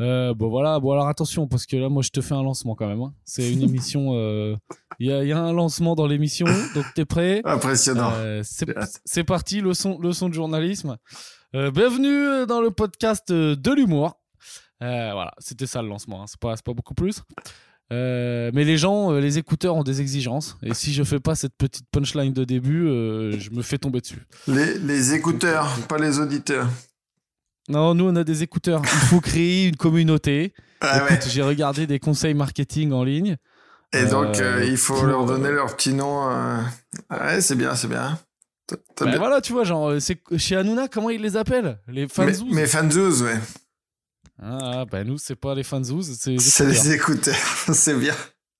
Euh, bon voilà, bon alors attention parce que là moi je te fais un lancement quand même. hein. C'est une émission, euh, il y, a, il y a un lancement dans l'émission, donc t'es prêt? Impressionnant. Euh, c'est, parti, leçon, leçon de journalisme. Euh, bienvenue dans le podcast de l'humour. Euh, voilà, c'était ça le lancement, hein. c'est, pas, c'est pas beaucoup plus. Euh, mais les gens, euh, les écouteurs ont des exigences. Et si je fais pas cette petite punchline de début, euh, je me fais tomber dessus. Les, les écouteurs, pas les auditeurs. Non, nous on a des écouteurs. Il faut créer une communauté. Ah Écoute, ouais. j'ai regardé des conseils marketing en ligne. Et donc, euh, euh, il faut pour- leur donner leur petit nom. euh. Ouais, c'est bien, c'est bien. Bien- voilà, tu vois, genre, euh, c'est chez Hanouna, comment ils les appellent? Les Mais, fanzouz mais fanzouz, ouais. Ah, bah nous, c'est pas les fanzouz, c'est les C'est écouteurs. les écouteurs, c'est bien.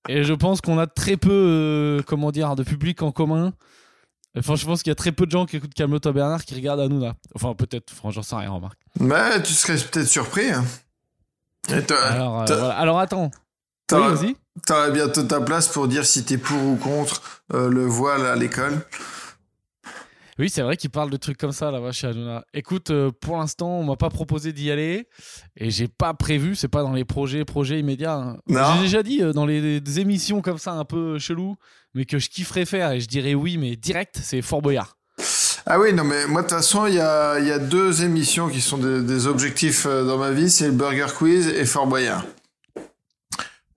Et je pense qu'on a très peu, euh, comment dire, de public en commun. Enfin, je pense qu'il y a très peu de gens qui écoutent Camelot Bernard qui regardent Hanouna. Enfin, peut-être, franchement, j'en sais rien, remarque. Mais tu serais peut-être surpris. hein. Et Alors, euh, voilà. Alors attends. Oui, t'auras t'auras bientôt ta place pour dire si t'es pour ou contre euh, le voile à l'école. Oui, c'est vrai qu'il parle de trucs comme ça là-bas chez Hanouna. Écoute, euh, pour l'instant, on m'a pas proposé d'y aller et j'ai pas prévu. C'est pas dans les projets, projets immédiats. hein. J'ai déjà dit euh, dans les, des émissions comme ça un peu chelou, mais que je kifferais faire et je dirais oui, mais direct, c'est Fort Boyard. Ah oui, non, mais moi, de toute façon, il y a, il y a deux émissions qui sont des, des objectifs euh, dans ma vie, c'est le Burger Quiz et Fort Boyard.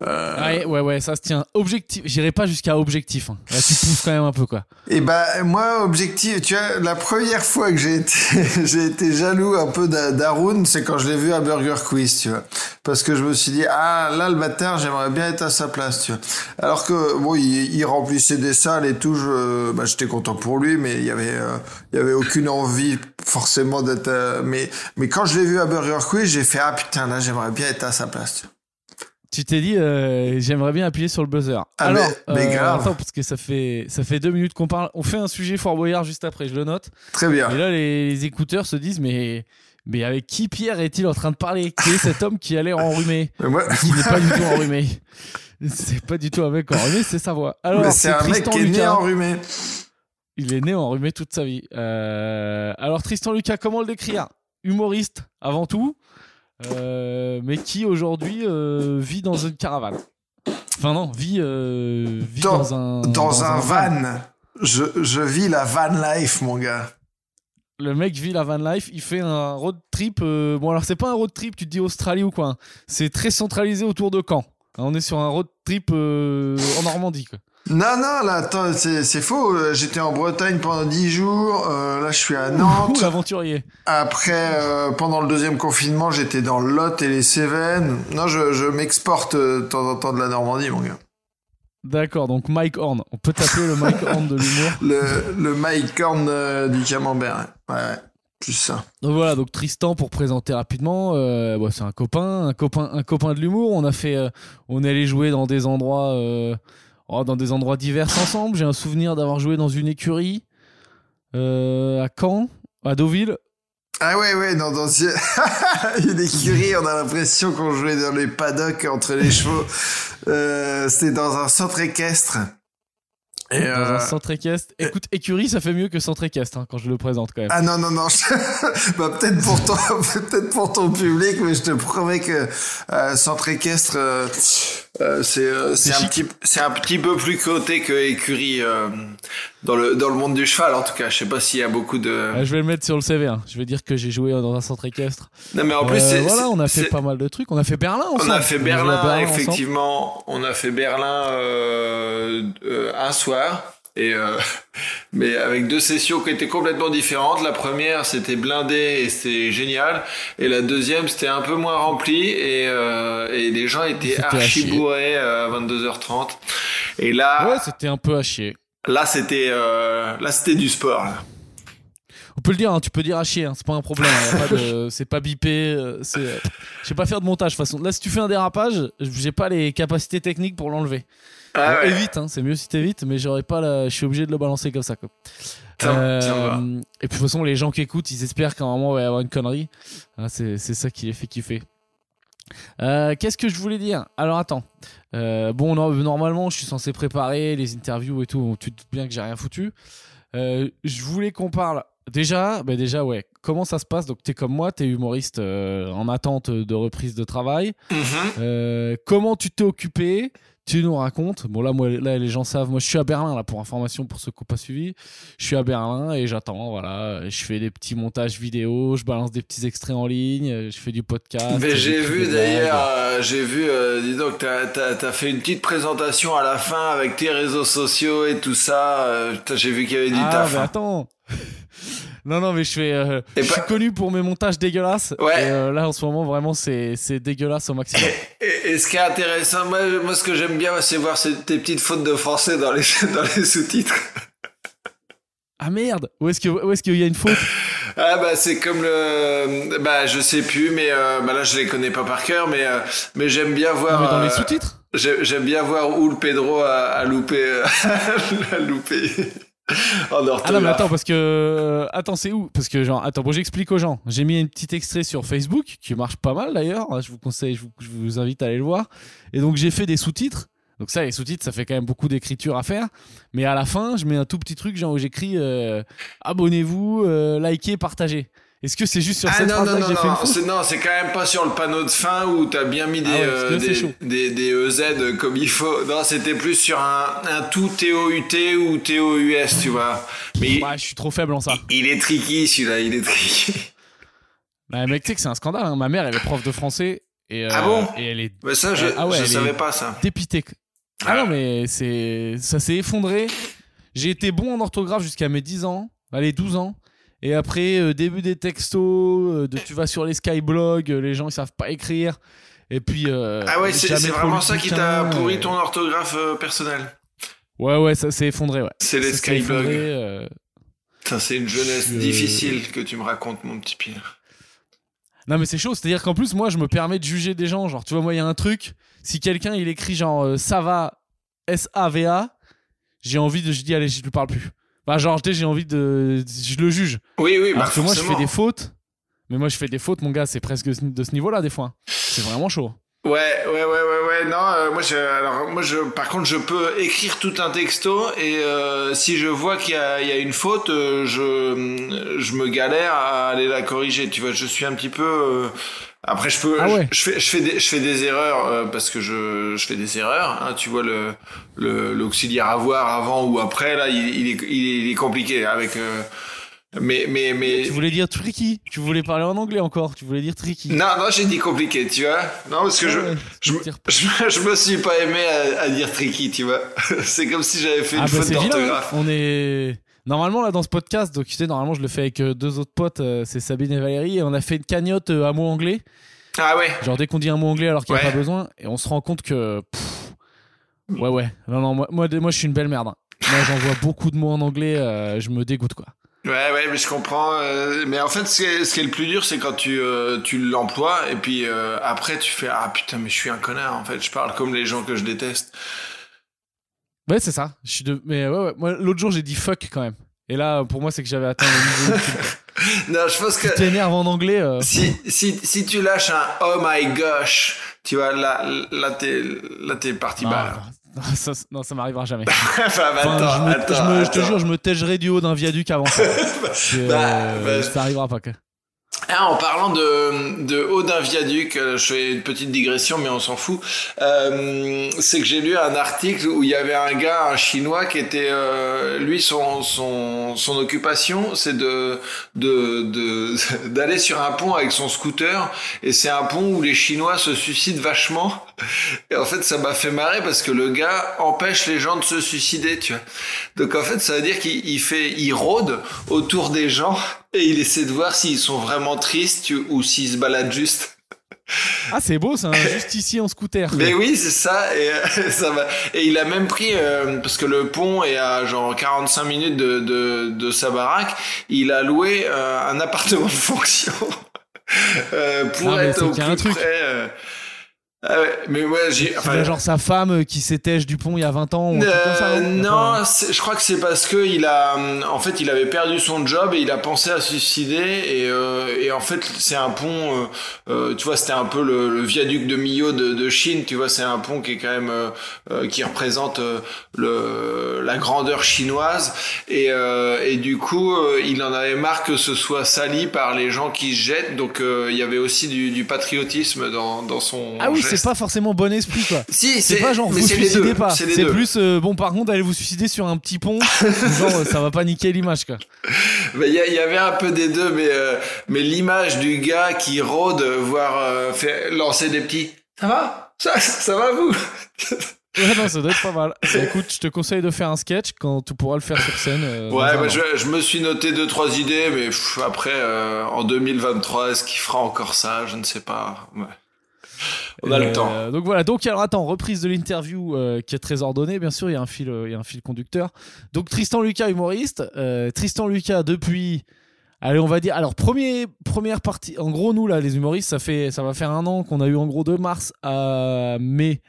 Euh, Ouais, ouais, ouais, ça se tient. Objectif, j'irai pas jusqu'à objectif. hein. Là, tu pousses quand même un peu quoi. Et bah, moi, objectif, tu vois, la première fois que j'ai été, j'ai été jaloux un peu d'A- d'Haroun, c'est quand je l'ai vu à Burger Quiz, tu vois. Parce que je me suis dit, ah, là, le bâtard, j'aimerais bien être à sa place, tu vois. Alors que, bon, il, il remplissait des salles et tout, je, bah, j'étais content pour lui, mais il y avait, euh, il y avait aucune envie, forcément, d'être, euh, mais, mais quand je l'ai vu à Burger Quiz, j'ai fait, ah, putain, là, j'aimerais bien être à sa place, tu vois. Tu t'es dit, euh, j'aimerais bien appuyer sur le buzzer. Ah, Alors, mais- mais euh, grave. attends, parce que ça fait, ça fait deux minutes qu'on parle. On fait un sujet Fort Boyard juste après, je le note. Très bien. Et là, les, les écouteurs se disent, mais, mais avec qui Pierre est-il en train de parler? Qui est cet homme qui a l'air enrhumé moi, Qui n'est pas du tout enrhumé C'est pas du tout un mec enrhumé, c'est sa voix. Alors, c'est un mec Tristan qui est né Lucas. enrhumé. Il est né enrhumé toute sa vie. Euh, Alors, Tristan Lucas, comment le décrire? Humoriste avant tout, mais qui aujourd'hui euh, vit dans une caravane. Enfin, non, vit, euh, vit Dans- dans, un. Dans, un van. Je, je vis la van life, mon gars. Le mec vit la van life, il fait un road trip. euh, Bon, alors, c'est pas un road trip, tu te dis Australie ou quoi. hein. C'est très centralisé autour de Caen. On est sur un road trip euh, en Normandie, quoi. Non, non, là, c'est faux. Euh, J'étais en Bretagne pendant 10 jours. euh, là, je suis à Ouh, Nantes. l'aventurier. Après, euh, pendant le deuxième confinement, j'étais dans le Lot et les Cévennes. Non, je, je m'exporte euh, de temps en temps de la Normandie, mon gars. D'accord, donc Mike Horn. On peut t'appeler le Mike Horn de l'humour. Le, le Mike Horn du camembert. Ouais, ouais, ouais. plus ça. Donc voilà, donc Tristan pour présenter rapidement, euh, bah, c'est un copain, un copain, un copain de l'humour. On a fait, euh, on est allé jouer dans des endroits, euh, oh, dans des endroits divers ensemble. J'ai un souvenir d'avoir joué dans une écurie euh, à Caen, à Deauville. Ah ouais, ouais, dans, dans une écurie, on a l'impression qu'on jouait dans les paddocks entre les chevaux. Euh, C'était dans un centre équestre. Et Dans euh, un centre équestre. Écoute, écurie, ça fait mieux que centre équestre hein, quand je le présente quand même. Ah non, non, non. je- bah, peut-être pour ton, peut-être pour ton public, mais je te promets que euh, centre équestre, euh, c'est euh, un petit, c'est un petit peu plus coté que écurie euh, dans le dans le monde du cheval. En tout cas, je sais pas s'il y a beaucoup de. Je vais le mettre sur le CV. hein. Je vais dire que j'ai joué dans un centre équestre. Non, mais en plus, voilà, on a fait pas mal de trucs. On a fait Berlin ensemble. On a fait Berlin, ensemble. effectivement. On a fait Berlin un soir. Et euh, mais avec deux sessions qui étaient complètement différentes. La première, c'était blindé et c'était génial. Et la deuxième, c'était un peu moins rempli et, euh, et les gens étaient archi bourrés euh, à 22h30. Et là, Ouais, c'était un peu à chier. là, c'était euh, là, c'était du sport. Là. On peut le dire, hein, tu peux dire à chier, hein, c'est pas un problème. hein, de- c'est pas bipé. euh, euh, je vais pas faire de montage de toute façon. Là, si tu fais un dérapage, j'ai pas les capacités techniques pour l'enlever. Ah ouais. Évite, hein, c'est mieux si t'évites, mais j'aurais pas la... je suis obligé de le balancer comme ça. Quoi. Euh, et puis de toute façon, les gens qui écoutent, ils espèrent qu'à un moment, il va y avoir une connerie. Hein, c'est, c'est ça qui les fait kiffer. Euh, qu'est-ce que je voulais dire? Alors attends. Euh, bon, non, normalement, je suis censé préparer les interviews et tout. Tu te doutes bien que j'ai rien foutu. Je voulais qu'on parle déjà, bah déjà, ouais. Comment ça se passe? Donc, t'es comme moi, t'es humoriste euh, en attente de reprise de travail. Mhm. Euh, comment tu t'es occupé? Tu nous racontes. Bon, là, moi, là, les gens savent. Moi, je suis à Berlin, là, pour information, pour ceux qui n'ont pas suivi. Je suis à Berlin et j'attends, voilà. Je fais des petits montages vidéo, je balance des petits extraits en ligne, je fais du podcast. Mais j'ai vu d'ailleurs, euh, j'ai vu, euh, dis donc, t'as as, fait une petite présentation à la fin avec tes réseaux sociaux et tout ça. euh, j'ai vu qu'il y avait du Ah, taf. mais hein. attends Non, non, mais je fais. euh, je suis pas- connu pour mes montages dégueulasses. Ouais. Et euh, là, en ce moment, vraiment, c'est c'est dégueulasse au maximum. Et, et ce qui est intéressant, moi, moi ce que j'aime bien, c'est voir ces- tes petites fautes de français dans les, dans les sous-titres. ah merde Où est-ce où est-ce qu'il y a une faute? Ah bah c'est comme le, bah je sais plus, mais euh, bah là je les connais pas par cœur, mais euh, mais j'aime bien voir. Non, mais dans les sous-titres? J'ai- J'aime bien voir où le Pedro a, a loupé, a loupé. Ah non, mais attends, parce que. euh, attends, c'est où? Parce que, genre, attends, bon, j'explique aux gens. J'ai mis un petit extrait sur Facebook, qui marche pas mal d'ailleurs. Je vous conseille, je vous, je vous invite à aller le voir. Et donc, j'ai fait des sous-titres. Donc, ça, les sous-titres, ça fait quand même beaucoup d'écriture à faire. Mais à la fin, je mets un tout petit truc, genre, où j'écris euh, abonnez-vous, euh, likez, partagez. Est-ce que c'est juste sur Ah cette non, phrase-là non, que non, non, c'est, non, c'est quand même pas sur le panneau de fin où t'as bien mis des, Ah ouais, euh, des, des, des EZ comme il faut. Non, c'était plus sur un, un tout T-O-U-T ou T-O-U-S, tu vois. Mais Ouais, je suis trop faible en ça. il, il est tricky celui-là, il est tricky. Bah, mec, tu sais que c'est un scandale. hein. Ma mère, elle est prof de français. Et, euh, Ah bon? Et elle est Mais ça, je, Ah ouais, je elle savais est- pas ça. dépité. Ah non, mais c'est ça s'est effondré. J'ai été bon en orthographe jusqu'à mes 10 ans, allez 12 ans. Et après, euh, début des textos, euh, de, tu vas sur les skyblogs, euh, les gens ils savent pas écrire. Et puis. Ah ouais, c'est, vraiment ça qui t'a pourri ton orthographe personnelle. Ouais, ouais, ça s'est effondré, ouais. C'est les skyblogs. c'est une jeunesse Je- difficile que tu me racontes, mon petit Pierre. Non, mais c'est chaud. C'est-à-dire qu'en plus, moi, je me permets de juger des gens. Genre, tu vois, moi, il y a un truc. Si quelqu'un il écrit genre euh, ça va, S-A-V-A, j'ai envie de. Je dis, allez, je lui parle plus. Bah, genre, j'ai envie de. Je le juge. Oui, oui, bah Alors que moi, je fais des fautes. Mais moi, je fais des fautes, mon gars, c'est presque de ce niveau-là, des fois. C'est vraiment chaud. Ouais, ouais, ouais, ouais, ouais. Non, euh, moi, je, alors, moi, je, par contre, je peux écrire tout un texto et euh, si je vois qu'il y y a une faute, euh, je, je me galère à aller la corriger. Tu vois, je suis un petit peu. Après, je peux, Ah ouais. je, je fais, je fais des, je fais des erreurs euh, parce que je, je fais des erreurs. Hein, tu vois le, le, l'auxiliaire avoir avant ou après là, il, il est, il est, il est compliqué avec. euh, mais, mais, mais. Tu voulais dire tricky. Tu voulais parler en anglais encore. Tu voulais dire tricky. Non, non, j'ai dit compliqué, tu vois. Non, parce que Ouais, je, je, me- tire- je, je me suis pas aimé à, à dire tricky, tu vois. C'est comme si j'avais fait une Ah, bah, faute d'orthographe. On est. Normalement, là, dans ce podcast, donc tu sais, normalement, je le fais avec euh, deux autres potes, euh, c'est Sabine et Valérie, et on a fait une cagnotte euh, à mots anglais. Ah ouais. Genre, dès qu'on dit un mot anglais alors qu'il n'y a pas besoin, et on se rend compte que. pff, ouais, ouais. Non, non, moi, moi, moi, je suis une belle merde. hein. Moi, j'envoie beaucoup de mots en anglais, euh, je me dégoûte, quoi. Ouais, ouais, mais je comprends. euh, mais en fait, ce qui est, ce qui est le plus dur, c'est quand tu, euh, tu l'emploies et puis après tu fais ah putain, mais je suis un connard. En fait, je parle comme les gens que je déteste. Ouais, c'est ça. Je suis de... Mais ouais, ouais. Moi, l'autre jour, j'ai dit fuck quand même. Et là, pour moi, c'est que j'avais atteint le niveau. Non, je pense que Tu t'énerves en anglais. euh, si, si, si tu lâches un oh my gosh, tu vois, là, là t'es, là t'es parti non, bas. non, ça, non, ça m'arrivera jamais. enfin, mais Enfin, attends, je, me, attends, je, me- je te jure, je me tègerai du haut d'un viaduc avant ça. Que, Bah, euh, bah, ça arrivera pas. quoi. Ah, en parlant de, de haut d'un viaduc, euh, je fais une petite digression, mais on s'en fout. Euh, c'est que j'ai lu un article où il y avait un gars, un chinois, qui était, euh, lui, son, son, son occupation, c'est de, de, de, d'aller sur un pont avec son scooter. Et c'est un pont où les Chinois se suicident vachement. Et en fait, ça m'a fait marrer parce que le gars empêche les gens de se suicider, tu vois. Donc en fait, ça veut dire qu'il il fait, il rôde autour des gens et il essaie de voir s'ils sont vraiment tristes ou s'ils se baladent juste. Ah, c'est beau, c'est un justicier en scooter. Mais oui, c'est ça. Et euh, ça va. Et il a même pris euh, parce que le pont est à genre 45 minutes de de, de sa baraque. Il a loué euh, un appartement de fonction pour Ah, être au plus près. Euh, Ah ouais, mais ouais, j'ai. Enfin, genre sa femme qui s'étèche du pont il y a 20 ans. Ou comme ça, euh, non, je crois que c'est parce que il a, en fait, il avait perdu son job et il a pensé à se suicider et, euh, et en fait, c'est un pont. Euh, euh tu vois, c'était un peu le, le, viaduc de Millau de, de Chine. Tu vois, c'est un pont qui est quand même euh, qui représente le la grandeur chinoise et et du coup, il en avait marre que ce soit sali par les gens qui se jettent. Donc, il y avait aussi du, du patriotisme dans dans son. Ah oui, c'est pas forcément bon esprit quoi. Si, c'est pas genre vous suicidez pas. C'est plus euh, bon par contre allez vous suicider sur un petit pont. genre ça va pas niquer l'image quoi. Il y, y, avait un peu des deux, mais euh, mais l'image du gars qui rôde, voire euh, fait lancer des petits. Ça va? Ça, ça va vous? Ouais, non, ça doit être pas mal. Bah, écoute, je te conseille de faire un sketch quand tu pourras le faire sur scène. ouais, bah, je, je, me suis noté deux, trois idées, mais après, en 2023, est-ce qu'il fera encore ça? Je ne sais pas. Ouais. On a le temps. Euh, donc voilà. Donc alors attends, reprise de l'interview euh, qui est très ordonnée. Bien sûr, il y a un fil, euh, il y a un fil conducteur. Donc Tristan Lucas humoriste. Tristan Lucas depuis. Allez, on va dire. Alors premier, première partie. En gros, nous là, les humoristes, ça fait, ça va faire un an qu'on a eu en gros de mars à mai,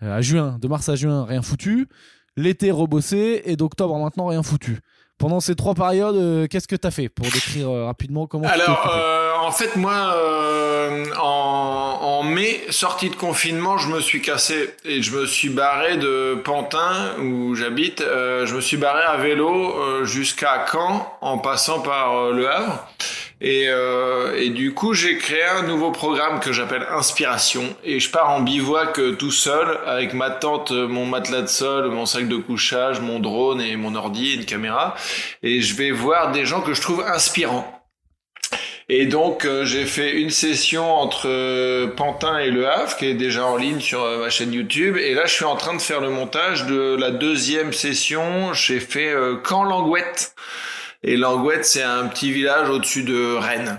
à juin, de mars à juin, rien foutu. L'été rebossé et d'octobre maintenant rien foutu. Pendant ces trois périodes, qu'est-ce que tu as fait pour décrire rapidement comment Alors, en fait, moi, en en mai, sortie de confinement, je me suis cassé et je me suis barré de Pantin où j'habite. Euh, je me suis barré à vélo euh, jusqu'à Caen en passant par euh, Le Havre. Et, et du coup, j'ai créé un nouveau programme que j'appelle Inspiration. Et je pars en bivouac tout seul avec ma tente, mon matelas de sol, mon sac de couchage, mon drone et mon ordi et une caméra. Et je vais voir des gens que je trouve inspirants. Et donc euh, j'ai fait une session entre euh, Pantin et Le Havre qui est déjà en ligne sur euh, ma chaîne YouTube. Et là je suis en train de faire le montage de la deuxième session. J'ai fait Camp Langouette. Et Langouette c'est un petit village au-dessus de Rennes.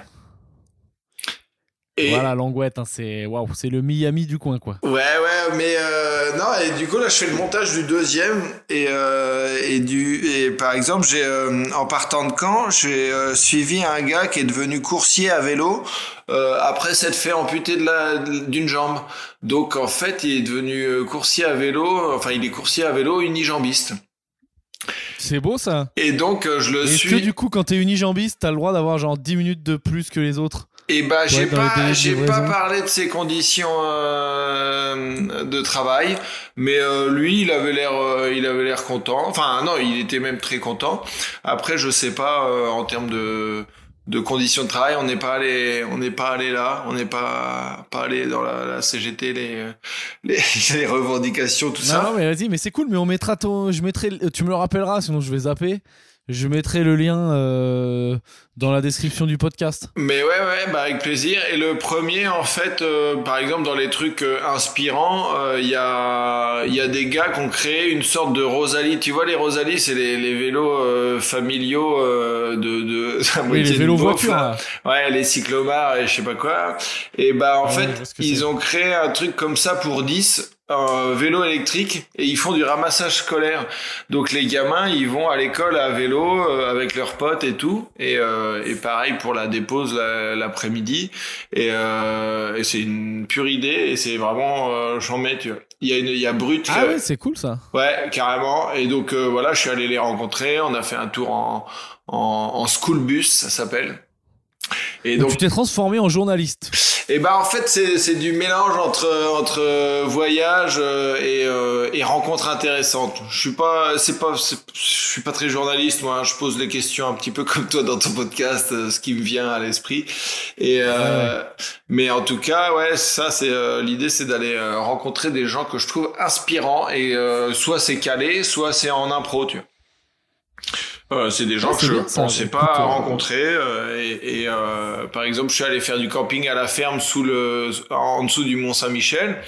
Voilà, Langouette, hein, c'est waouh, c'est le Miami du coin, quoi. Ouais, ouais, mais euh, non, et du coup là, je fais le montage du deuxième et euh, et du et par exemple, j'ai euh, en partant de Caen, j'ai suivi un gars qui est devenu coursier à vélo après s'être fait amputer de la d'une jambe. Donc en fait, il est devenu coursier à vélo. Enfin, il est coursier à vélo unijambiste. C'est beau ça. Et donc je le suis. Est-ce que du coup, quand t'es unijambiste, t'as le droit d'avoir genre 10 minutes de plus que les autres? Et bah j'ai pas j'ai pas parlé de ses conditions euh, de travail, mais euh, lui il avait l'air euh, il avait l'air content. Enfin non, il était même très content. Après je sais pas en termes de de conditions de travail, on n'est pas allé on n'est pas allé là, on n'est pas pas allé dans la, la CGT les, les, les revendications tout ça. Non mais vas-y, mais c'est cool, mais on mettra ton je mettrai tu me le rappelleras sinon je vais zapper. Je mettrai le lien euh, dans la description du podcast. Mais ouais, ouais, bah avec plaisir. Et le premier, en fait, euh, par exemple, dans les trucs euh, inspirants, il y, a, y a des gars qui ont créé une sorte de Rosalie. Tu vois, les Rosalie, c'est les, les vélos familiaux de, de oui, les vélos voitures. Ouais, les cyclomars et je sais pas quoi. Et bah, en fait, ils ont créé un truc comme ça pour 10 un vélo électrique et ils font du ramassage scolaire. Donc les gamins, ils vont à l'école à vélo euh, avec leurs potes et tout. Et, euh, et pareil pour la dépose l'après-midi. Et, euh, et c'est une pure idée et c'est vraiment euh, j'en mets tu vois. Il y a une, il y a Brut. Ah ouais, c'est cool ça. Ouais, carrément. Et donc voilà, je suis allé les rencontrer. On a fait un tour en en, en school bus, ça s'appelle. Et donc, tu t'es transformé en journaliste. Et bah en fait c'est du mélange entre entre voyage euh, et euh, et rencontres intéressantes. Je suis pas c'est pas je suis pas très journaliste moi. Hein. Je pose les questions un petit peu comme toi dans ton podcast, euh, ce qui me vient à l'esprit. Et mais en tout cas ouais ça c'est l'idée c'est d'aller rencontrer des gens que je trouve inspirants et soit c'est calé soit c'est en impro tu vois. Euh, c'est des gens que je pensais pas euh, rencontrer euh, et, et euh, par exemple je suis allé faire du camping à la ferme sous le en dessous du Mont Saint-Michel.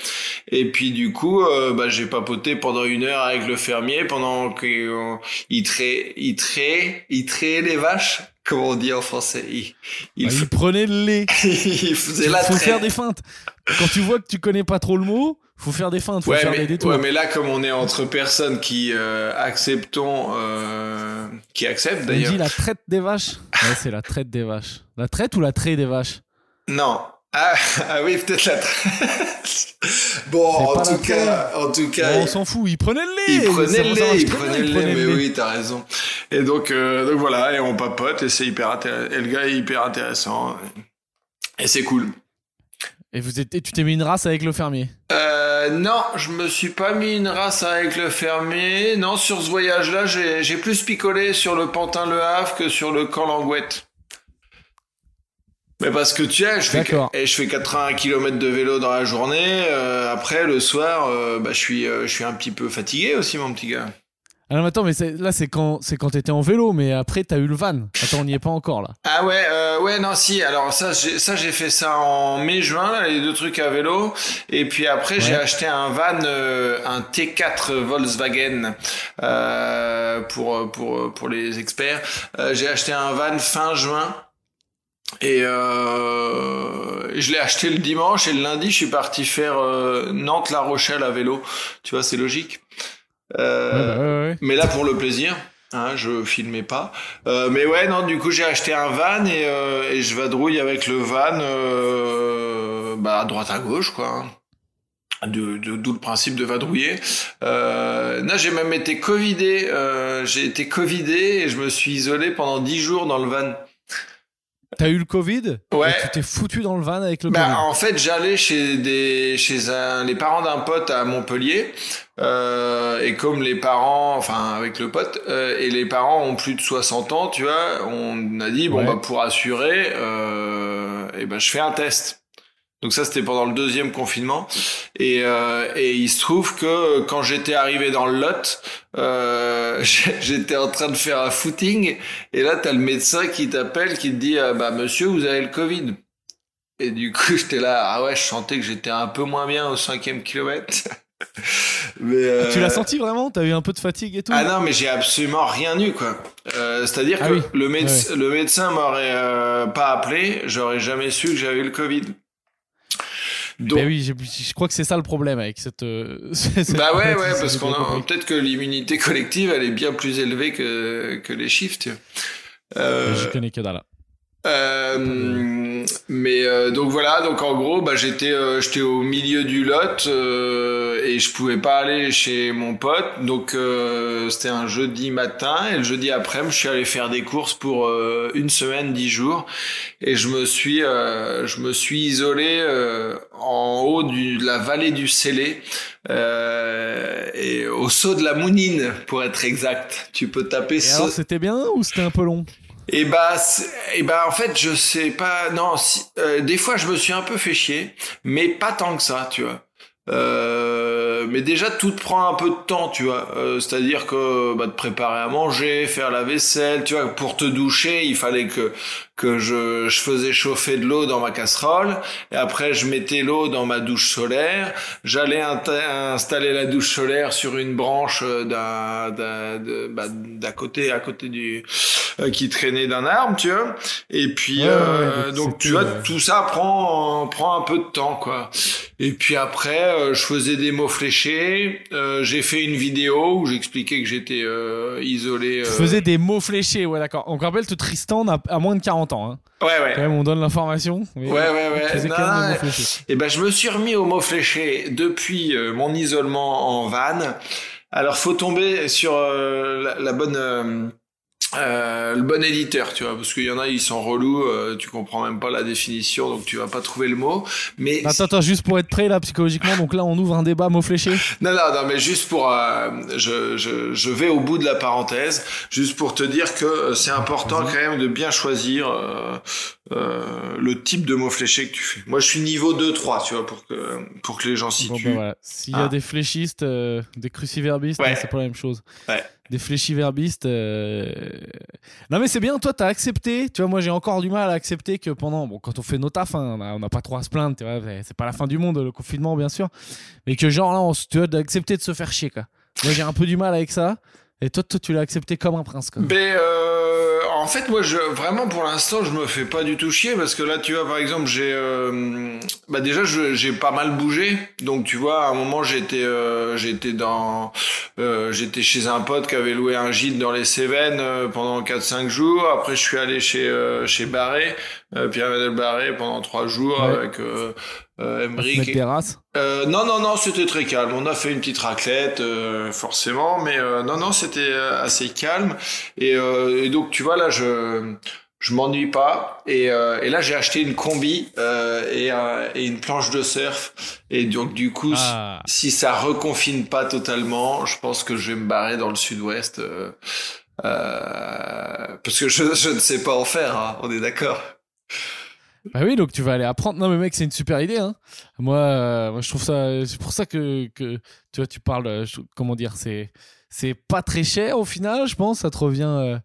Et puis du coup bah, j'ai papoté pendant une heure avec le fermier pendant qu'il trait il trait il trait les vaches comment on dit en français. Il, il, bah, prenait le lait. il faisait la faut faire des feintes. Quand tu vois que tu connais pas trop le mot faut faire des feintes, faut faire mais, des détours. Ouais, mais là, comme on est entre personnes qui euh, acceptons, euh, qui acceptent d'ailleurs. On dit la traite des vaches. ouais, c'est la traite des vaches. La traite ou la traite des vaches? Non, Ah, ah oui, peut-être la Bon, en tout, cas, en tout cas, on s'en fout. Il prenait le lait. Il prenait le lait, il prenait le lait, mais oui, t'as raison. Et donc, euh, donc voilà, et on papote, et c'est hyper intéressant. Et le gars est hyper intéressant. Et c'est cool. Et, vous êtes, et tu t'es mis une race avec le fermier? Euh, Non, je me suis pas mis une race avec le fermier. Non, sur ce voyage-là, j'ai plus picolé sur le Pantin-Le Havre que sur le Camp Langouette. Mais parce que tu sais, je fais, et je fais 80 km de vélo dans la journée. Euh, après, le soir, euh, bah, je, suis, euh, je suis un petit peu fatigué aussi, mon petit gars. Ah non, attends, mais là, c'est quand, c'est quand t'étais en vélo, mais après, t'as eu le van. Attends, on n'y est pas encore, là. Ah ouais, ouais, non, si. Alors, ça, j'ai, ça, j'ai fait ça en mai-juin, les deux trucs à vélo. Et puis après, j'ai acheté un van, un T4 Volkswagen, pour, pour, pour les experts. j'ai acheté un van fin juin. Et euh, je l'ai acheté le dimanche et le lundi, je suis parti faire euh, Nantes-La Rochelle à vélo. Tu vois, c'est logique. Euh, bah, Mais là, pour le plaisir, hein, je filmais pas. Euh, mais ouais, non, du coup, j'ai acheté un van et, euh, et, je vadrouille avec le van bah, à droite à gauche, quoi. D'où de, de, le principe de vadrouiller. Là, j'ai même été covidé. j'ai été covidé et je me suis isolé pendant dix jours dans le van. T'as eu le Covid Ouais. Et tu t'es foutu dans le van avec le bah, Covid. En fait, j'allais chez des chez un, les parents d'un pote à Montpellier. Euh, et comme les parents, enfin avec le pote, euh, et les parents ont plus de 60 ans, tu vois, on a dit bon bah pour assurer, euh, et ben je fais un test. Donc ça, c'était pendant le deuxième confinement. Et, euh, et il se trouve que quand j'étais arrivé dans le Lot, euh, j'étais en train de faire un footing. Et là, t'as le médecin qui t'appelle, qui te dit ah, bah monsieur, vous avez le Covid. Et du coup, j'étais là, ah ouais, je sentais que j'étais un peu moins bien au cinquième kilomètre. mais euh... Tu l'as senti vraiment? T'as eu un peu de fatigue et tout? Ah non, mais j'ai absolument rien eu quoi. Euh, C'est-à-dire ah que le, méde le médecin m'aurait euh, pas appelé, j'aurais jamais su que j'avais eu le Covid. Ben oui, je, crois que c'est ça le problème avec cette. Euh, bah ouais, ouais, parce qu'on a peut-être que l'immunité collective elle est bien plus élevée que que les chiffres. Tu euh, je connais que dalle. Euh, mais euh, donc voilà, donc en gros, bah, j'étais euh, j'étais au milieu du lot euh, et je pouvais pas aller chez mon pote. Donc c'était un jeudi matin et le jeudi après, je suis allé faire des courses pour une semaine, dix jours et je me suis je me suis isolé en haut du, de la vallée du Célé. et au saut de la Mounine pour être exact. Tu peux taper. Et alors c'était bien ou c'était un peu long? Et bah, et bah en fait, je sais pas. Non, euh, des fois, je me suis un peu fait chier, mais pas tant que ça, tu vois. Euh, mais déjà, tout prend un peu de temps, tu vois. Euh, C'est-à-dire que bah, de préparer à manger, faire la vaisselle, tu vois. Pour te doucher, il fallait que que je, je faisais chauffer de l'eau dans ma casserole et après je mettais l'eau dans ma douche solaire. J'allais installer la douche solaire sur une branche d'un bah, d'à côté à côté du euh, qui traînait d'un arbre, tu vois. Et puis euh, donc tu vois tout ça prend prend un peu de temps quoi. Et puis après euh, je faisais des mots fléchés. j'ai fait une vidéo où j'expliquais que j'étais isolé. Tu faisais des mots fléchés, ouais d'accord. On rappelle que Tristan a moins de 40 Hein. Ouais, ouais. Quand même, on donne l'information. Ouais, ouais, ouais. et eh ben, je me suis remis au mot fléché depuis euh, mon isolement en van. Alors, faut tomber sur euh, la, bonne. Euh, euh, le bon éditeur, tu vois, parce qu'il y en a, ils sont relous, euh, tu comprends même pas la définition, donc tu vas pas trouver le mot. Mais attends, attends, juste pour être prêt là psychologiquement, donc là on ouvre un débat mot fléché. non, non, non, mais juste pour, euh, je, je, je, vais au bout de la parenthèse, juste pour te dire que c'est important quand même de bien choisir le type de mot fléché que tu fais. Moi, je suis niveau 2-3, tu vois, pour que pour que les gens situent. Bon, bah, S'il y a ah. des fléchistes, des cruciverbistes, ouais. c'est pas la même chose. Ouais des fléchiverbistes. Euh... Non mais c'est bien, toi t'as accepté. Tu vois, moi j'ai encore du mal à accepter que pendant, bon, quand on fait nos tafs, hein, on n'a pas trop à se plaindre. Tu vois, c'est pas la fin du monde le confinement bien sûr, mais que genre là, on, tu vois, d'accepter de se faire chier quoi. Moi j'ai un peu du mal avec ça. Et toi, toi tu l'as accepté comme un prince quoi. Mais euh, en fait, moi, je, vraiment, pour l'instant, je me fais pas du tout chier parce que là, tu vois, par exemple, j'ai, euh, bah déjà, j'ai pas mal bougé. Donc, tu vois, à un moment, j'étais, euh, j'étais dans, euh, j'étais chez un pote qui avait loué un gîte dans les Cévennes euh, pendant 4-5 jours. Après, je suis allé chez, euh, chez Barré, euh, Pierre-Emmanuel Barré pendant 3 jours Ouais. avec euh, euh, des races. euh, non, non, non, c'était très calme. On a fait une petite raclette, euh, forcément, mais euh, non, non, c'était euh, assez calme. Et, euh, et donc, tu vois, là, je je m'ennuie pas. Et, euh, et là, j'ai acheté une combi euh, et, euh, et une planche de surf. Et donc, du coup, Ah. si ça reconfine pas totalement, je pense que je vais me barrer dans le sud-ouest. euh, euh, parce que je, je ne sais pas en faire, hein, on est d'accord. Bah oui, donc tu vas aller apprendre. Non, mais mec, c'est une super idée. Hein. Moi, euh, je trouve ça. C'est pour ça que, que tu vois, tu parles. euh, je- comment dire C'est c'est pas très cher au final, je pense. Ça te revient. euh,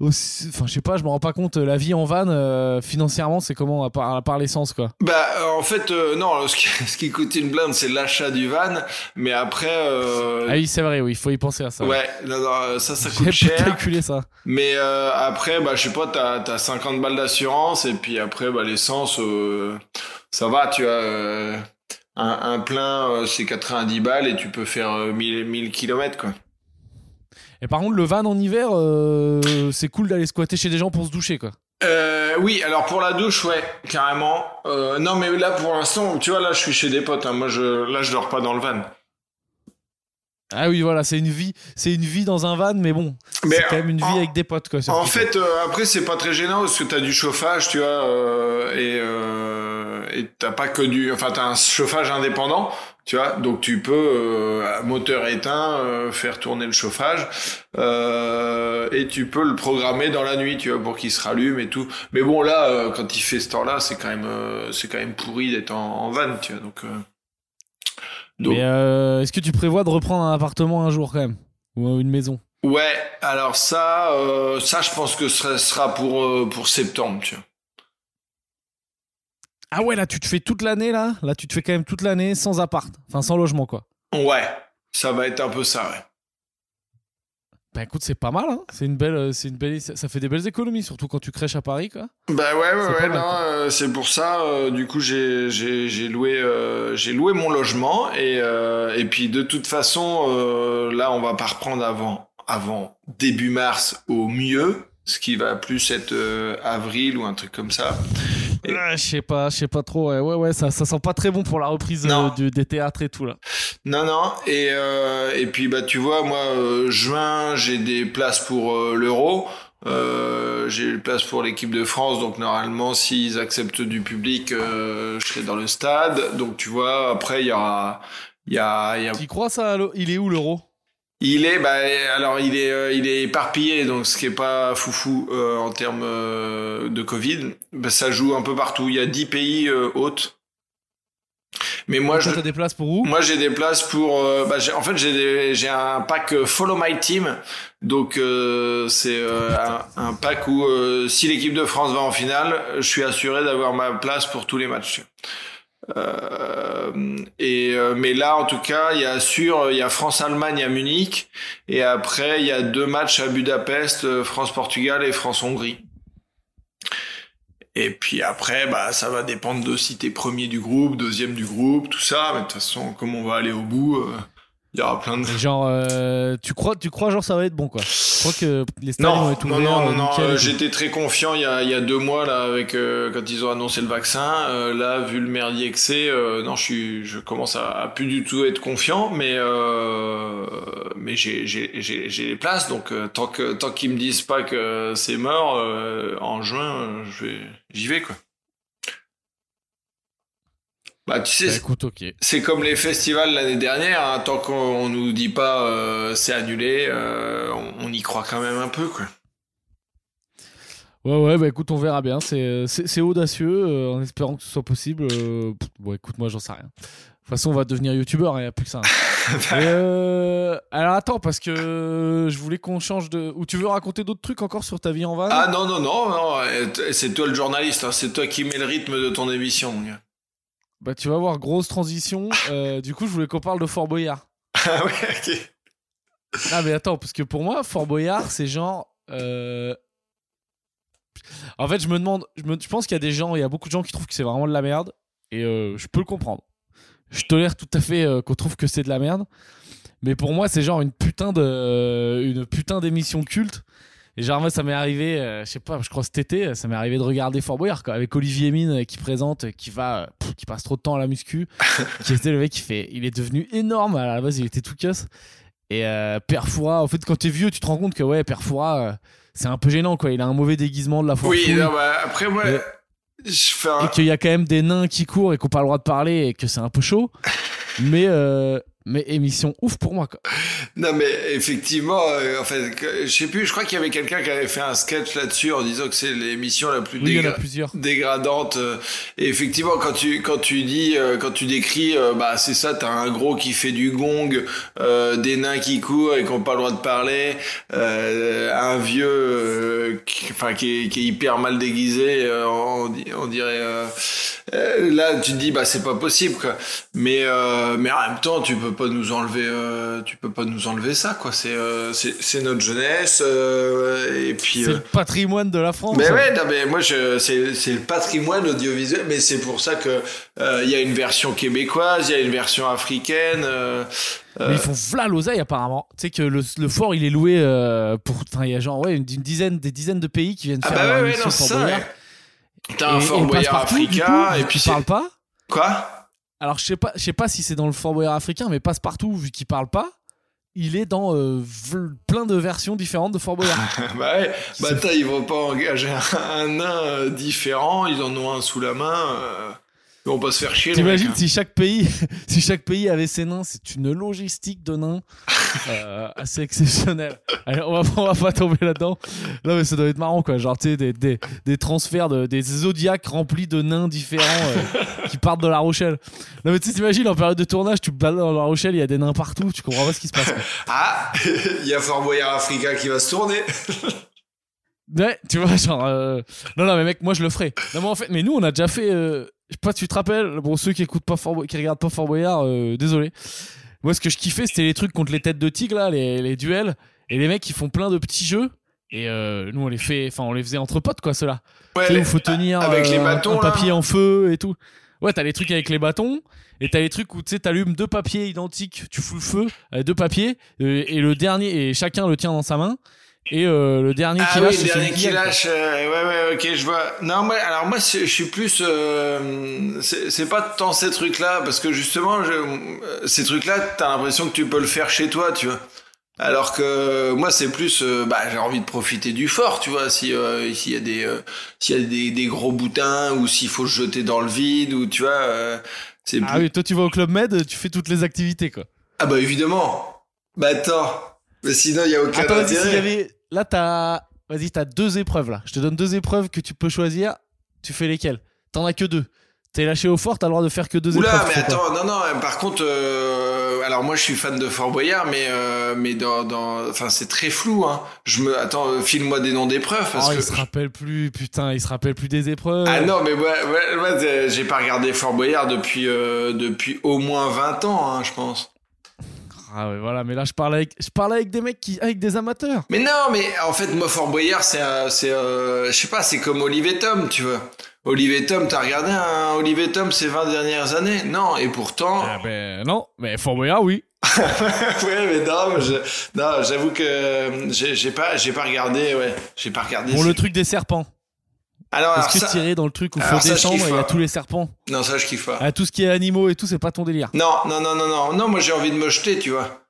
aussi- Enfin, je sais pas, je me rends pas compte. La vie en van, euh, financièrement, c'est comment à part, à part l'essence, quoi. Bah, euh, en fait, euh, non, ce qui, ce qui coûte une blinde, c'est l'achat du van. Mais après, Ah oui, c'est vrai, oui, il faut y penser à ça. ouais, non, non, ça, ça J'ai coûte cher. calculé ça. Mais après, bah, je sais pas, t'as as 50 balles d'assurance. Et puis après, bah, l'essence, ça va, tu euh, un, un plein, c'est 90 balles et tu peux faire euh, 1000, 1000 km, quoi. Et par contre, le van en hiver, euh, c'est cool d'aller squatter chez des gens pour se doucher, quoi. Euh, oui, alors pour la douche, ouais, carrément. Euh, non, mais là, pour l'instant, tu vois, là, je suis chez des potes. hein. Moi, je, là, je dors pas dans le van. Ah oui, voilà, c'est une vie, c'est une vie dans un van, mais bon, c'est quand même une vie en- avec des potes, quoi. En fait, euh, après, c'est pas très gênant parce que t'as du chauffage, tu vois, et et t'as pas que du, enfin, t'as un chauffage indépendant, tu vois, donc tu peux euh, moteur éteint euh, faire tourner le chauffage euh, et tu peux le programmer dans la nuit, tu vois, pour qu'il se rallume et tout. Mais bon, là, quand il fait ce temps-là, c'est quand même, c'est quand même pourri d'être en, en van, tu vois, donc. donc Mais est-ce que tu prévois de reprendre un appartement un jour quand même? Ou une maison? Ouais, alors ça, ça, je pense que ce sera pour pour septembre, tu vois. Ah ouais, là tu te fais toute l'année là? Là tu te fais quand même toute l'année sans appart, enfin sans logement quoi. Ouais, ça va être un peu ça, ouais. Bah écoute, c'est pas mal, hein c'est une belle, euh, c'est une belle, ça fait des belles économies, surtout quand tu crèches à Paris quoi. Bah ouais, ouais, ouais, non, euh, c'est pour ça, euh, du coup, j'ai, j'ai, j'ai loué, euh, j'ai loué mon logement et, et puis de toute façon, là, on va pas reprendre avant, avant début mars au mieux, ce qui va plus être avril ou un truc comme ça. Ouais, je sais pas, je sais pas trop. Ouais, ouais, ouais, ça, ça sent pas très bon pour la reprise euh, du- des théâtres et tout là. Non, non, et, euh, et puis bah tu vois, moi, euh, juin, j'ai des places pour l'Euro. J'ai des places pour l'équipe de France, donc normalement, s'ils acceptent du public, je serai dans le stade. Donc tu vois, après, il y aura... Il y a, y a... Tu crois ça Il est où l'euro? Il est, bah, alors il est, euh, il est éparpillé, donc ce qui est pas foufou euh, en termes euh, de Covid. Bah, ça joue un peu partout. Il y a 10 pays euh, hôtes. Mais moi, je, Toi, t'as des places pour où? Moi, j'ai des places pour. euh, bah, en fait, j'ai j'ai un pack Follow My Team. Donc, euh, c'est euh, un, un pack où euh, si l'équipe de France va en finale, je suis assuré d'avoir ma place pour tous les matchs. tu vois. Euh, et euh, mais là, en tout cas, il y a sûr, il y a France-Allemagne à Munich, et après, il y a deux matchs à Budapest, euh, France-Portugal et France-Hongrie. Et puis après, bah, ça va dépendre de si t'es premier du groupe, deuxième du groupe, tout ça. Mais de toute façon, comme on va aller au bout, euh, il y aura plein de. Et Genre, euh, tu crois, tu crois genre ça va être bon quoi. Je crois que les stades vont Non, être non, ouverts. non, euh, non, euh, j'étais très confiant il y a, il y a deux mois là avec euh, quand ils ont annoncé le vaccin. Là, vu le merdier que c'est, non, je suis, je commence à, à plus du tout être confiant, mais mais j'ai j'ai les places, donc tant que tant qu'ils me disent pas que c'est mort en juin, je vais j'y vais quoi. Bah tu sais, Bah, c'est comme les festivals l'année dernière, hein, tant qu'on nous dit pas euh, c'est annulé, euh, on, on y croit quand même un peu quoi. Ouais, ouais, bah écoute, on verra bien. C'est, audacieux, euh, en espérant que ce soit possible. Pff, bon, écoute, moi, j'en sais rien. De toute façon, on va devenir youtubeur, il n'y a plus que ça. hein. Et, alors attends, parce que je voulais qu'on change de. Ou tu veux raconter d'autres trucs encore sur ta vie en van? Ah non, non, non, non, c'est toi le journaliste, hein, c'est toi qui mets le rythme de ton émission. mon gars. Bah tu vas voir, grosse transition. Euh, du coup, je voulais qu'on parle de Fort Boyard. Ah ouais, ok. Ah mais attends, parce que pour moi, Fort Boyard, c'est genre... euh, En fait, je me demande, je, me, je pense qu'il y a des gens, il y a beaucoup de gens qui trouvent que c'est vraiment de la merde, et euh, je peux le comprendre. Je tolère tout à fait qu'on trouve que c'est de la merde, mais pour moi, c'est genre une putain de, une putain d'émission culte. Et genre, moi, ça m'est arrivé, euh, je sais pas, je crois cet été, ça m'est arrivé de regarder Fort Boyard, quoi, avec Olivier Mine euh, qui présente, euh, qui va, euh, pff, qui passe trop de temps à la muscu, qui était le mec qui fait, il est devenu énorme, à la base, il était tout casse. Et euh, Perfora, en fait, quand t'es vieux, tu te rends compte que, ouais, Perfora, c'est un peu gênant, quoi. Il a un mauvais déguisement de la force. Oui, non, bah, après, moi, Et- je fais et un... qu'il y a quand même des nains qui courent et qu'on n'a pas le droit de parler et que c'est un peu chaud. mais, euh, mais émission ouf pour moi, quoi. Non, mais effectivement, euh, en fait, je sais plus, je crois qu'il y avait quelqu'un qui avait fait un sketch là-dessus en disant que c'est l'émission la plus Oui, dégra- dégradante. euh, Et effectivement, quand tu quand tu dis, euh, quand tu décris, euh, bah c'est ça, t'as un gros qui fait du gong, euh, des nains qui courent et qui ont pas le droit de parler, euh, un vieux, qui, enfin qui est, qui est hyper mal déguisé, on, di- on dirait. là, tu te dis, bah c'est pas possible, quoi. Mais mais en même temps, tu peux pas nous enlever, euh, tu peux pas nous enlever ça, quoi. C'est euh, c'est notre jeunesse euh, et puis. C'est le patrimoine de la France. mais ouais, non, mais moi, je, c'est, c'est le patrimoine audiovisuel, mais c'est pour ça que il y a une version québécoise, il y a une version africaine. Mais ils font v'là l'oseille apparemment. Tu sais que le, le fort il est loué pour. Enfin, il y a genre ouais, une, une dizaine, des dizaines de pays qui viennent Ah faire bah ouais, ouais, non, ça. Ouais. T'as un Fort Boyard africain, et puis qu'il c'est... parle pas? Quoi? Alors je sais pas, je sais pas si c'est dans le Fort Boyard africain, mais Passepartout vu qu'il parle pas, il est dans euh, plein de versions différentes de Fort Boyard. Bah ouais, bah ils vont pas engager un, un nain euh, différent, ils en ont un sous la main, euh, vont pas se faire chier, T'imagines hein. si chaque pays, si chaque pays avait ses nains, c'est une logistique de nains euh, assez exceptionnelle. Allez, on va, on va pas tomber là-dedans. Non mais ça doit être marrant quoi, genre tu sais des, des, des transferts de des zodiacs remplis de nains différents euh, qui partent de La Rochelle. Non mais tu sais, t'imagines en période de tournage, tu balades dans La Rochelle, il y a des nains partout, tu comprends pas ce qui se passe. quoi. Ah, il y a Fort Boyard africain qui va se tourner. Ouais, tu vois, genre. euh, Non, non, mais mec, moi je le ferai. Non, mais en fait, mais nous on a déjà fait. euh, Je sais pas si tu te rappelles, bon, ceux qui écoutent pas Fort Boy- qui regardent pas Fort Boyard, euh, désolé. Moi, ce que je kiffais, c'était les trucs contre les têtes de tigre, là, les, les duels. Et les mecs, ils font plein de petits jeux. Et euh, nous, on les fait. Enfin, on les faisait entre potes, quoi, ceux-là. Ouais, Tu sais, les- où faut tenir avec les euh, bâtons, un là. papier en feu et tout. Ouais, t'as les trucs avec les bâtons. Et t'as les trucs où tu sais, t'allumes deux papiers identiques, tu fous le feu, euh, deux papiers, et le dernier, et chacun le tient dans sa main. Et euh, le dernier Ah qui oui, lâche, le c'est dernier celui qui lâche. euh, ouais, ouais, ok, je vois. Non, moi, alors moi, je suis plus. euh, c'est pas tant ces trucs-là, parce que justement, je, euh, ces trucs-là, t'as l'impression que tu peux le faire chez toi, tu vois. Alors que moi, c'est plus. euh, bah, j'ai envie de profiter du fort, tu vois. Si euh, s'il y a des euh, s'il y a des, des gros boutins ou s'il faut se jeter dans le vide ou tu vois. euh, c'est Ah plus- oui, toi tu vas au Club Med, tu fais toutes les activités quoi. Ah bah évidemment. Bah attends. Mais sinon, il y a aucun Attends, intérêt. Là, t'as. Vas-y, t'as deux épreuves là. Je te donne deux épreuves que tu peux choisir. Tu fais lesquelles? T'en as que deux. T'es lâché au fort, t'as le droit de faire que deux Oula, épreuves. mais attends, non, non, par contre, euh, alors moi je suis fan de Fort Boyard, mais, euh, mais dans, dans, enfin c'est très flou, hein. Je me, attends, euh, file-moi des noms d'épreuves parce Oh, que. il se rappelle plus, putain, il se rappelle plus des épreuves. Ah non, mais moi, moi, moi, j'ai pas regardé Fort Boyard depuis, euh, depuis au moins 20 ans, hein, je pense. Ah ouais, voilà, mais là je parle avec, je parle avec des mecs qui, avec des amateurs. Mais non, mais en fait, moi, Fort Boyard, c'est, c'est, euh, je sais pas, c'est comme Olive et Tom, tu vois. Olive et Tom, t'as regardé un Olive et Tom ces 20 dernières années? Non, et pourtant. Ah ben non, mais Fort Boyard, oui. ouais, mais non, mais je, non, j'avoue que j'ai, j'ai pas, j'ai pas regardé, ouais, j'ai pas regardé. Bon, le truc des serpents. Alors, Est-ce que ça, tirer dans le truc où faut ça, je descendre et il y a tous les serpents non, ça je kiffe pas. ah, Tout ce qui est animaux et tout, c'est pas ton délire. Non, non, non, non, non, non, moi j'ai envie de me jeter, tu vois.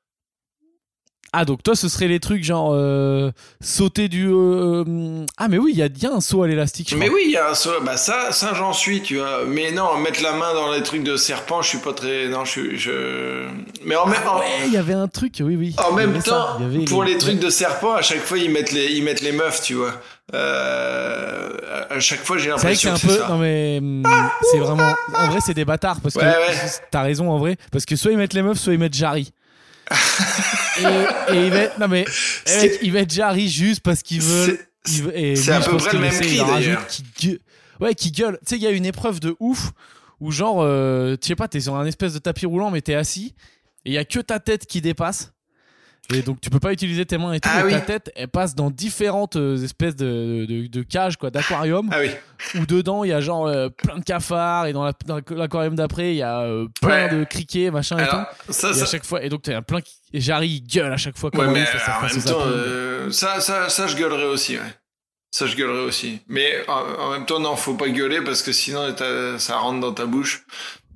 Ah, donc toi, ce serait les trucs genre euh, sauter du. euh, euh, Ah, mais oui, il y a, il a un saut à l'élastique. Mais crois. oui, il y a un saut, bah ça, ça j'en suis, tu vois. Mais non, mettre la main dans les trucs de serpent, je suis pas très, non, je suis, je. Mais en même, en- Ouais, il y avait un truc, oui, oui. En Il même ça. temps, Il pour les trucs de serpent, à chaque fois ils mettent les, ils mettent les meufs, tu vois. Euh, à chaque fois j'ai C'est vrai que c'est l'impression un peu. ça. Non, mais. hum, C'est vraiment. En vrai, c'est des bâtards. Parce que. Ouais. T'as raison, en vrai. Parce que soit ils mettent les meufs, soit ils mettent Jarry. et, et ils mettent. Non, mais. eh, mec, ils mettent Jarry juste parce qu'ils veulent. C'est- à peu près le même rajoute d'ailleurs. qui gueule- Ouais, qui gueule. Tu sais, il y a une épreuve de ouf où, genre, euh, tu sais pas, t'es sur un espèce de tapis roulant, mais t'es assis. Et il y a que ta tête qui dépasse. Et donc tu peux pas utiliser tes mains et tout. Ah et oui. Ta tête, elle passe dans différentes euh, espèces de, de, de cages, quoi, d'aquarium. Ah oui. où dedans il y a genre euh, plein de cafards et dans la- dans l'aquarium d'après il y a euh, plein Ouais. de criquets machin et tout ça, et à ça, chaque fois et donc t'as plein qui... et Jarry il gueule à chaque fois Ouais, mais ouf, ça en même temps, euh, ça, ça, ça, je gueulerais aussi, ouais. Ça, je gueulerais aussi. Mais en, en même temps, non, faut pas gueuler parce que sinon, ça rentre dans ta bouche.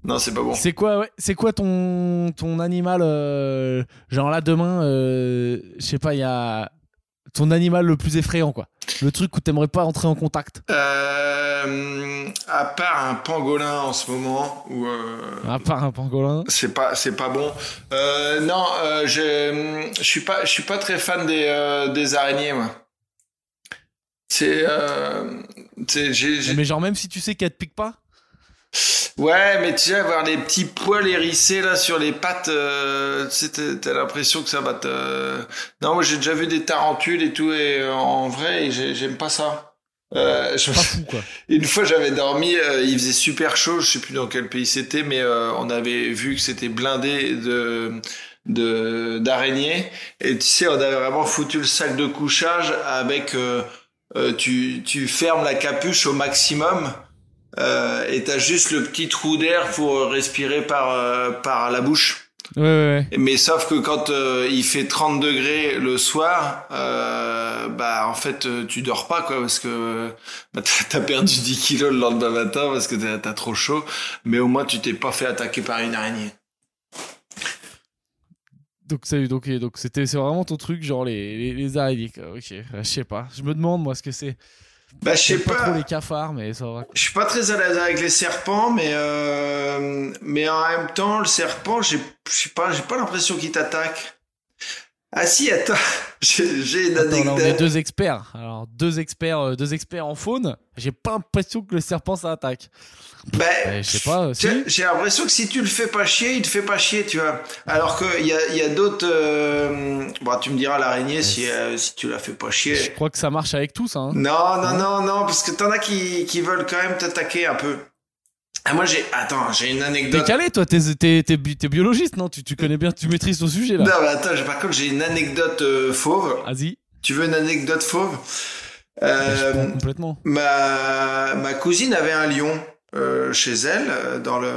Non, c'est pas bon. c'est quoi ouais, c'est quoi ton ton animal euh, genre là demain euh, je sais pas il y a ton animal le plus effrayant quoi le truc où t'aimerais pas entrer en contact Euh, à part un pangolin en ce moment, euh, à part un pangolin c'est pas, c'est pas bon. Non, je, je suis pas, je suis pas très fan des, des araignées, moi. C'est, c'est, j'ai, j'ai- mais genre même si tu sais qu'elle te pique pas Ouais, mais tu sais, avoir les petits poils hérissés là sur les pattes, euh, tu sais, t'as- l'impression que ça va te. Non, moi j'ai déjà vu des tarentules et tout, et euh, en vrai, j'aime pas ça. Euh, je- pas fou quoi Une fois, j'avais dormi, euh, il faisait super chaud, je sais plus dans quel pays c'était, mais euh, on avait vu que c'était blindé de de d'araignées, et tu sais, on avait vraiment foutu le sac de couchage avec. tu tu fermes la capuche au maximum. Euh, et t'as juste le petit trou d'air pour respirer par euh, par la bouche. ouais ouais, ouais. Mais sauf que quand euh, il fait 30 degrés le soir, bah en fait tu dors pas quoi parce que bah, t'as perdu 10 kilos le lendemain matin parce que t'as trop chaud. Mais au moins tu t'es pas fait attaquer par une araignée. Donc c'est donc donc c'était c'est vraiment ton truc genre les les, les araignées ok je sais pas je me demande moi ce que c'est Bah je sais pas, pas. trop les cafards mais ça va Je suis pas très à l'aise avec les serpents, mais euh, mais en même temps le serpent, j'ai je sais pas, j'ai pas l'impression qu'il t'attaque. Ah si, attends, j'ai une Attends, là, on est anecdote. deux experts alors deux experts euh, deux experts en faune j'ai pas l'impression que le serpent ça attaque Bah, Euh, je sais pas euh, si J'ai l'impression que si tu le fais pas chier, il te fait pas chier, tu vois. Alors qu'il y a, y a d'autres. euh, Bon, tu me diras l'araignée si, euh, si tu la fais pas je chier. crois que ça marche avec tous hein. Non, non, non, non, parce que t'en as qui, qui veulent quand même t'attaquer un peu. Ah, moi j'ai. Attends, j'ai une t'es anecdote. calé toi t'es t'es t'es bi- t'es biologiste non? Tu, tu connais bien tu maîtrises ton sujet là Non, mais attends, j'ai- par contre, j'ai une anecdote euh, fauve. vas-y Tu veux une anecdote fauve? Bah, Euh, complètement ma, ma cousine avait un lion euh, chez elle, dans le.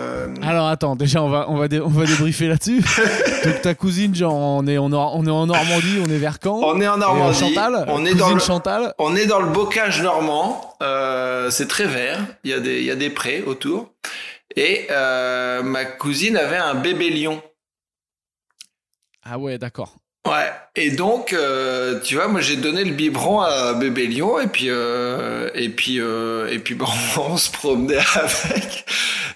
alors attends déjà on va on va dé- on va débriefer là-dessus donc ta cousine genre on est on, on est en Normandie on est vers Caen On est en Normandie. Chantal on est dans le. Chantal On est dans le bocage normand. Euh, c'est très vert. Il y a des, il y a des prés autour. Et euh, ma cousine avait un bébé lion. ah ouais d'accord Ouais. Et donc, euh, tu vois, moi j'ai donné le biberon à bébé lion et puis euh, et puis euh, et puis bon, on se promenait avec.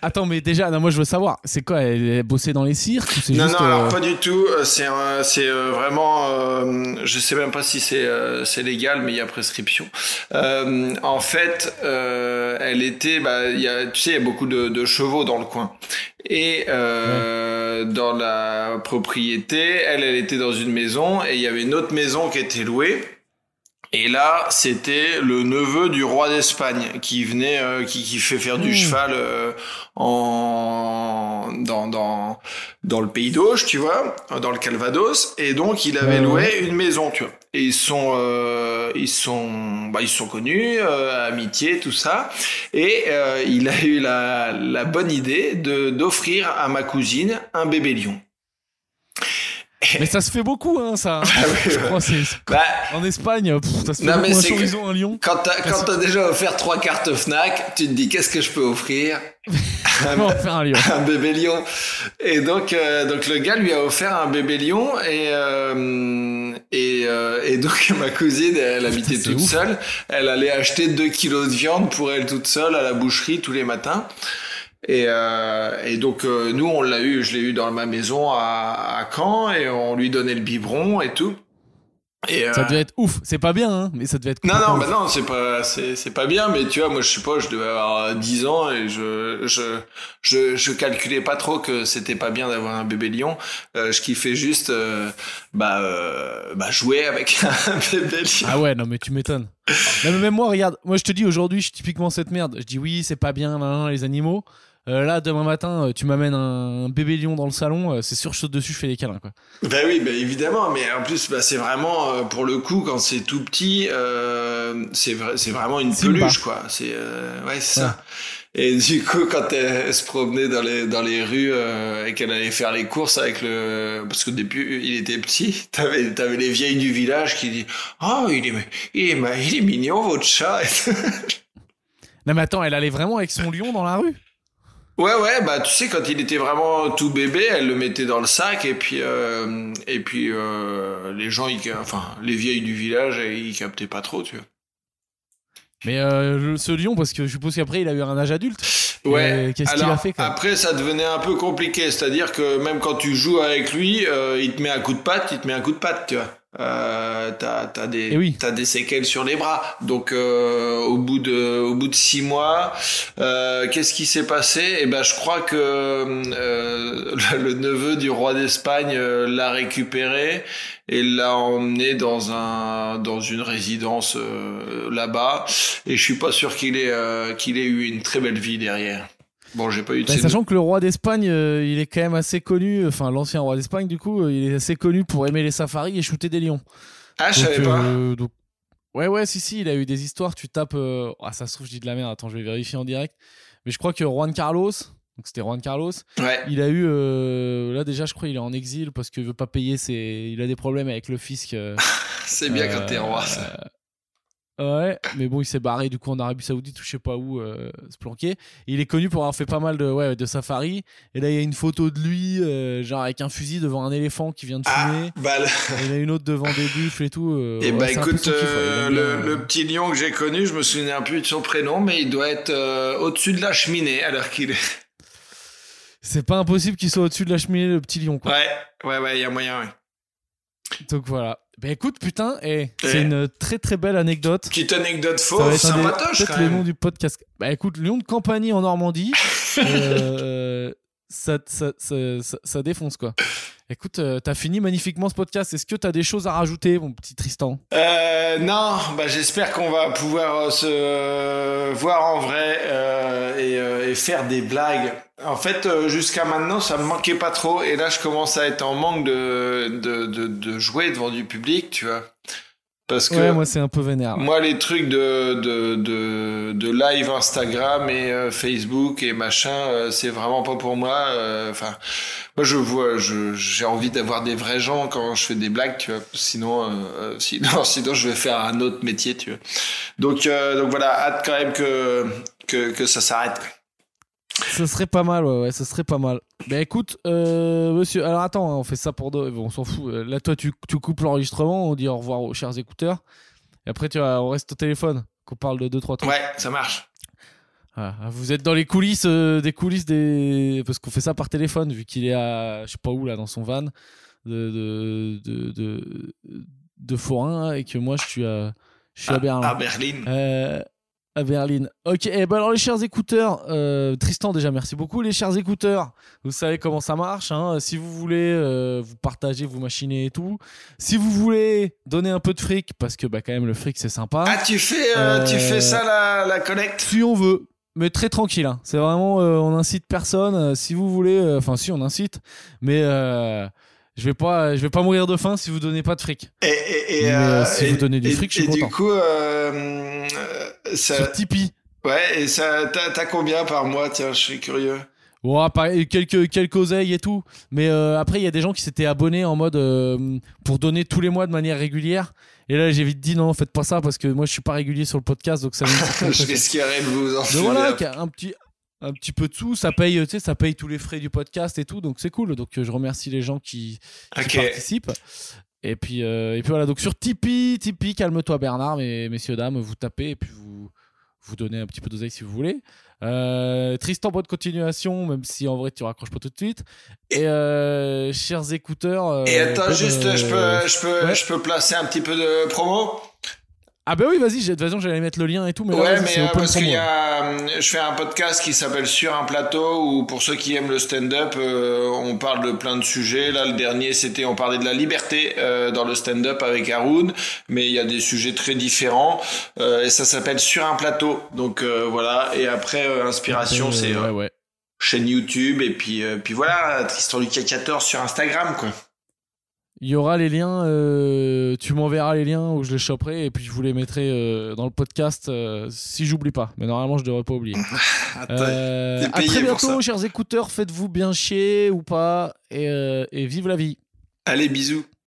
Attends, mais déjà, non, moi je veux savoir, c'est quoi Elle est bossée dans les cirques ou c'est Non, juste. non, alors euh, pas du tout. Euh, C'est un- c'est euh, vraiment, euh, je sais même pas si c'est euh, c'est légal, mais il y a prescription. Euh, en fait, euh, elle était, bah, y a, tu sais, il y a beaucoup de, de chevaux dans le coin. Et euh, dans la propriété, elle, elle était dans une maison et il y avait une autre maison qui était louée. Et là, c'était le neveu du roi d'Espagne qui venait, euh, qui, qui fait faire du Mmh. cheval euh, en dans dans dans le pays d'Auge, tu vois, dans le Calvados. Et donc, il avait Ouais, loué une maison, tu vois. Et ils sont euh, ils sont bah, ils sont connus, euh, amitié, tout ça. Et euh, il a eu la la bonne idée de d'offrir à ma cousine un bébé lion. Mais ça se fait beaucoup, hein, ça. Ah oui, je ouais. crois, c'est. Bah, En Espagne, pff, ça se fait Non, beaucoup. mais Un que- un lion. Quand t'as, quand t'as déjà offert trois cartes Fnac, tu te dis qu'est-ce que je peux offrir? Faire un lion. Un bébé lion. Et donc, euh, donc le gars lui a offert un bébé lion et euh, et, euh, et donc ma cousine, elle habitait toute ouf. seule. Elle allait acheter 2 kilos de viande pour elle toute seule à la boucherie tous les matins. Et, euh, et donc euh, nous on l'a eu, je l'ai eu dans ma maison à, à Caen et on lui donnait le biberon et tout. Et, Ça euh, devait être ouf. C'est pas bien, hein, mais ça devait être. non, non, bah non, c'est pas, c'est, pas bien, mais tu vois, moi, je sais pas, je devais avoir 10 ans et je, je, je, je calculais pas trop que c'était pas bien d'avoir un bébé lion. Euh, je kiffais juste, euh, bah, euh, bah, jouer avec un bébé lion. Ah ouais, non, mais tu m'étonnes. Même moi, regarde, moi je te dis aujourd'hui, je suis typiquement cette merde. Je dis oui, c'est pas bien, les animaux. Euh, là, demain matin, euh, tu m'amènes un, bébé lion dans le salon, euh, c'est sûr, je saute dessus, je fais des câlins. Quoi. Bah oui, bah évidemment, mais en plus, bah, c'est vraiment, pour le coup, quand c'est tout petit, c'est c'est vraiment une peluche, quoi. C'est ouais, c'est ça. Et du coup, quand elle, se promenait dans les dans les rues et qu'elle allait faire les courses avec le, parce que depuis il était petit, t'avais t'avais les vieilles du village qui disent, oh il est il est il est mignon votre chat. non mais attends, elle allait vraiment avec son lion dans la rue? Ouais, ouais, bah tu sais, quand il était vraiment tout bébé, elle le mettait dans le sac et puis euh, et puis euh, les gens, ils, enfin les vieilles du village, ils captaient pas trop, tu vois. Mais euh, ce lion, parce que je suppose qu'après il a eu un âge adulte. Ouais. Qu'est-ce qu'il a fait Après, ça devenait un peu compliqué, c'est-à-dire que même quand tu joues avec lui, il te met un coup de patte, il te met un coup de patte, tu vois euh, t'as as des eh t'as des séquelles sur les bras. Donc euh, au bout de au bout de six mois, euh, qu'est-ce qui s'est passé? Eh ben je crois que euh, le, neveu du roi d'Espagne euh, l'a récupéré et l'a emmené dans un dans une résidence euh, là-bas. Et je suis pas sûr qu'il ait qu'il ait eu une très belle vie derrière. Bon, j'ai pas eu de bah, Sachant que le roi d'Espagne, euh, il est quand même assez connu, enfin l'ancien roi d'Espagne, du coup, euh, il est assez connu pour aimer les safaris et shooter des lions. Ah, je savais pas. Euh, ouais, ouais, si, si, il a eu des histoires. Tu tapes. Ah, ça se trouve, je dis de la merde. Attends, je vais vérifier en direct. Mais je crois que Juan Carlos, donc c'était Juan Carlos, ouais. il a eu. Là, déjà, je crois qu'il est en exil parce qu'il veut pas payer ses. Il a des problèmes avec le fisc. C'est bien quand t'es roi, ça. Ouais, mais bon, il s'est barré du coup en Arabie Saoudite ou je sais pas où euh, se planquer. il est connu pour avoir fait pas mal de, ouais, de safari. Et là, il y a une photo de lui, euh, genre avec un fusil devant un éléphant qui vient de ah, fumer. bah, il y en a une autre devant des buffles et tout. Euh, et bah écoute, le, petit lion que j'ai connu, je me souviens plus de son prénom, mais il doit être au-dessus de la cheminée l'heure qu'il est. C'est pas impossible qu'il soit au-dessus de la cheminée, le petit lion, quoi. Ouais, ouais, ouais, il y a moyen, ouais. Donc voilà. Ben écoute, putain, eh, c'est une très très belle anecdote. Petite anecdote fausse, sympatoche quand même. le nom du podcast. Bah écoute, Lyon de Campanie en Normandie, euh, ça, ça, ça, ça, défonce quoi. Écoute, euh, t'as fini magnifiquement ce podcast. Est-ce que t'as des choses à rajouter, mon petit Tristan? Euh, Non, bah, j'espère qu'on va pouvoir euh, se voir en vrai et, et, faire des blagues. En fait, jusqu'à maintenant, ça me manquait pas trop. Et là, je commence à être en manque de, de, de, de jouer devant du public, tu vois. Parce que ouais, moi c'est un peu vénère. Moi les trucs de de de, de live Instagram et euh, Facebook et machin, euh, c'est vraiment pas pour moi. Euh, enfin, moi je vois, je j'ai envie d'avoir des vrais gens quand je fais des blagues, tu vois. Sinon, sinon sinon je vais faire un autre métier, tu vois. Donc donc voilà, hâte quand même que que que ça s'arrête. Ce serait pas mal, ouais, ouais, ce serait pas mal. Ben écoute, euh, monsieur, alors attends, hein, on fait ça pour deux, on s'en fout. Euh, là, toi, tu, tu coupes l'enregistrement, on dit au revoir aux chers écouteurs. Et après, tu vois, on reste au téléphone, qu'on parle de deux, trois trucs. Ouais, ça marche. Ah, vous êtes dans les coulisses, euh, des coulisses des. Parce qu'on fait ça par téléphone, vu qu'il est à, je sais pas où, là, dans son van de, de, de, de, de Forain, et que moi, je suis à, je suis à, Berlin. À Berlin. Euh, à Berlin. Ok, et eh ben alors les chers écouteurs, euh, Tristan déjà merci beaucoup. Les chers écouteurs, vous savez comment ça marche. Hein. Si vous voulez euh, vous partager, vous machinez et tout. Si vous voulez donner un peu de fric, parce que bah quand même le fric c'est sympa. Ah tu fais, euh, tu fais ça la, la collecte Si on veut. Mais très tranquille, hein. c'est vraiment, on incite personne. si vous voulez, enfin si on incite, mais je vais pas, je vais pas mourir de faim si vous donnez pas de fric. Et, et, et euh, si vous donnez du fric, je suis content. Du coup, euh, ça... sur Tipeee. Ouais, et ça, t'as combien par mois? Tiens, je suis curieux. Bon, quelques quelques oseilles et tout, mais euh, après il y a des gens qui s'étaient abonnés en mode euh, pour donner tous les mois de manière régulière. Et là j'ai vite dit non, faites pas ça parce que moi je suis pas régulier sur le podcast, donc ça. je risquerais de vous en voilà, un petit un petit peu de sous, ça paye, tu sais, ça paye tous les frais du podcast et tout, donc c'est cool. Donc je remercie les gens qui, participent. Et puis, euh, et puis voilà, donc sur Tipeee, Tipeee, calme-toi Bernard, mais messieurs, dames, vous tapez et puis vous, vous donnez un petit peu d'oseille si vous voulez. Euh, Tristan, bonne continuation, même si en vrai tu raccroches pas tout de suite. Et euh, chers écouteurs. et attends, juste, je peux, je, peux, je peux placer un petit peu de promo? Ah bah oui, vas-y, de toute façon j'allais mettre le lien et tout. Mais ouais, mais euh, parce qu'il y a, je fais un podcast qui s'appelle Sur un plateau où pour ceux qui aiment le stand-up, euh, on parle de plein de sujets. Là, le dernier, c'était on parlait de la liberté euh, dans le stand-up avec Haroun, mais il y a des sujets très différents et ça s'appelle Sur un plateau. Donc voilà. Et après, inspiration, c'est ouais, ouais. chaîne YouTube et puis euh, puis voilà Tristan Lucas 14 sur Instagram quoi. Il y aura les liens, euh, tu m'enverras les liens où je les choperai et puis je vous les mettrai euh, dans le podcast euh, si j'oublie pas. Mais normalement, je devrais pas oublier. À très bientôt, chers écouteurs. Faites-vous bien chier ou pas et, et vive la vie. Allez, bisous.